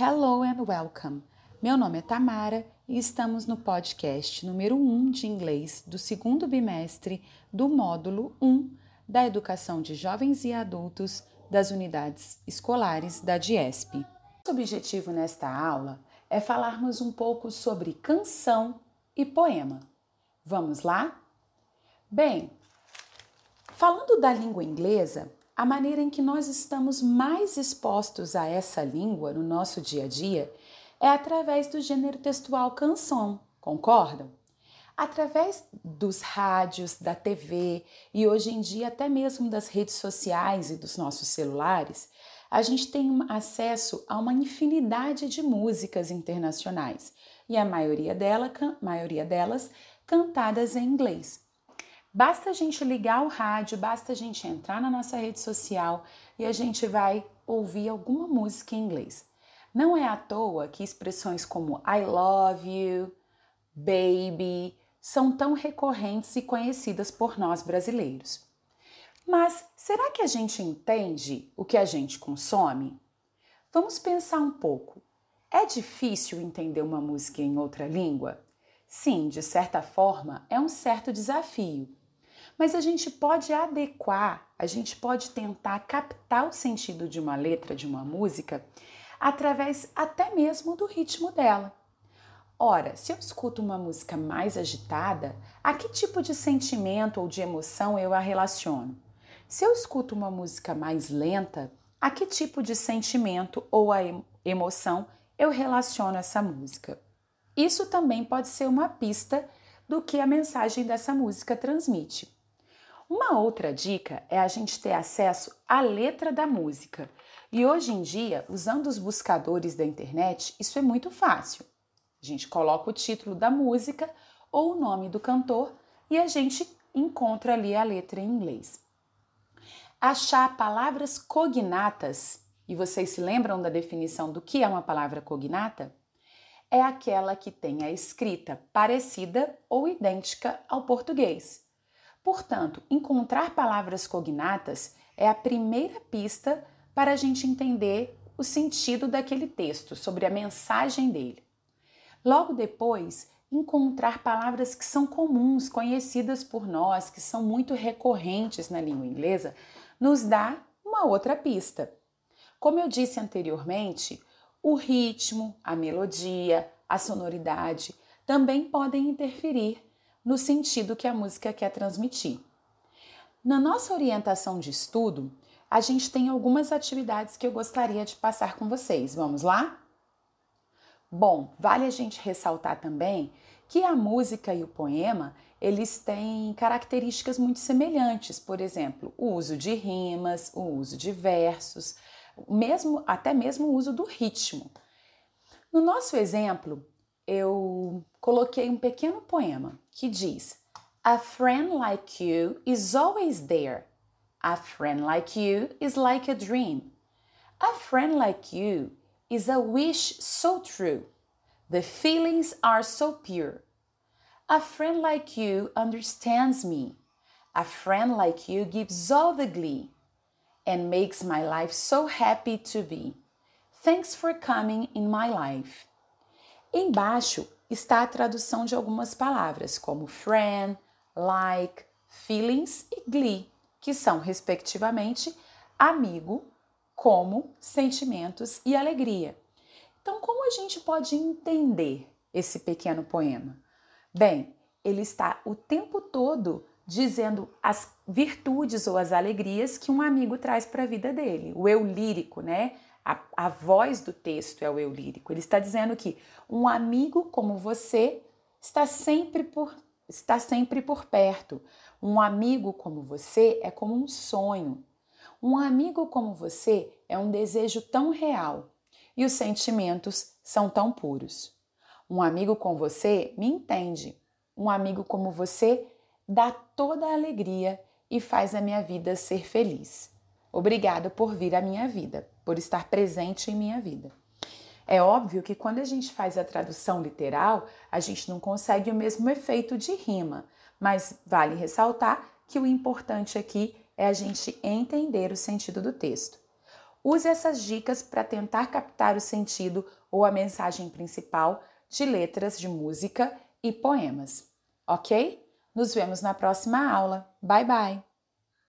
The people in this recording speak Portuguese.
Hello and welcome. Meu nome é Tamara e estamos no podcast número 1 de inglês do segundo bimestre do módulo 1 da Educação de Jovens e Adultos das Unidades Escolares da DIESP. O objetivo nesta aula é falarmos um pouco sobre canção e poema. Vamos lá? Bem, falando da língua inglesa, a maneira em que nós estamos mais expostos a essa língua no nosso dia a dia é através do gênero textual canção, concordam? Através dos rádios, da TV e hoje em dia até mesmo das redes sociais e dos nossos celulares, a gente tem acesso a uma infinidade de músicas internacionais e a maioria, dela, maioria delas cantadas em inglês. Basta a gente ligar o rádio, basta a gente entrar na nossa rede social e a gente vai ouvir alguma música em inglês. Não é à toa que expressões como I love you, baby são tão recorrentes e conhecidas por nós brasileiros. Mas será que a gente entende o que a gente consome? Vamos pensar um pouco. É difícil entender uma música em outra língua? Sim, de certa forma, é um certo desafio mas a gente pode adequar, a gente pode tentar captar o sentido de uma letra, de uma música, através até mesmo do ritmo dela. Ora, se eu escuto uma música mais agitada, a que tipo de sentimento ou de emoção eu a relaciono? Se eu escuto uma música mais lenta, a que tipo de sentimento ou a emoção eu relaciono essa música? Isso também pode ser uma pista do que a mensagem dessa música transmite. Uma outra dica é a gente ter acesso à letra da música. E hoje em dia, usando os buscadores da internet, isso é muito fácil. A gente coloca o título da música ou o nome do cantor e a gente encontra ali a letra em inglês. Achar palavras cognatas, e vocês se lembram da definição do que é uma palavra cognata? É aquela que tem a escrita parecida ou idêntica ao português. Portanto, encontrar palavras cognatas é a primeira pista para a gente entender o sentido daquele texto, sobre a mensagem dele. Logo depois, encontrar palavras que são comuns, conhecidas por nós, que são muito recorrentes na língua inglesa, nos dá uma outra pista. Como eu disse anteriormente, o ritmo, a melodia, a sonoridade também podem interferir no sentido que a música quer transmitir. Na nossa orientação de estudo, a gente tem algumas atividades que eu gostaria de passar com vocês. Vamos lá? Bom, vale a gente ressaltar também que a música e o poema, eles têm características muito semelhantes, por exemplo, o uso de rimas, o uso de versos, mesmo até mesmo o uso do ritmo. No nosso exemplo, eu coloquei um pequeno poema que diz: A friend like you is always there. A friend like you is like a dream. A friend like you is a wish so true. The feelings are so pure. A friend like you understands me. A friend like you gives all the glee and makes my life so happy to be. Thanks for coming in my life. Embaixo está a tradução de algumas palavras, como friend, like, feelings e glee, que são, respectivamente, amigo, como, sentimentos e alegria. Então, como a gente pode entender esse pequeno poema? Bem, ele está o tempo todo dizendo as virtudes ou as alegrias que um amigo traz para a vida dele, o eu lírico, né? A, a voz do texto é o eu lírico. Ele está dizendo que um amigo como você está sempre por, está sempre por perto. Um amigo como você é como um sonho. Um amigo como você é um desejo tão real e os sentimentos são tão puros. Um amigo com você me entende. Um amigo como você dá toda a alegria e faz a minha vida ser feliz. Obrigado por vir à minha vida por estar presente em minha vida. É óbvio que quando a gente faz a tradução literal, a gente não consegue o mesmo efeito de rima, mas vale ressaltar que o importante aqui é a gente entender o sentido do texto. Use essas dicas para tentar captar o sentido ou a mensagem principal de letras de música e poemas, ok? Nos vemos na próxima aula. Bye bye!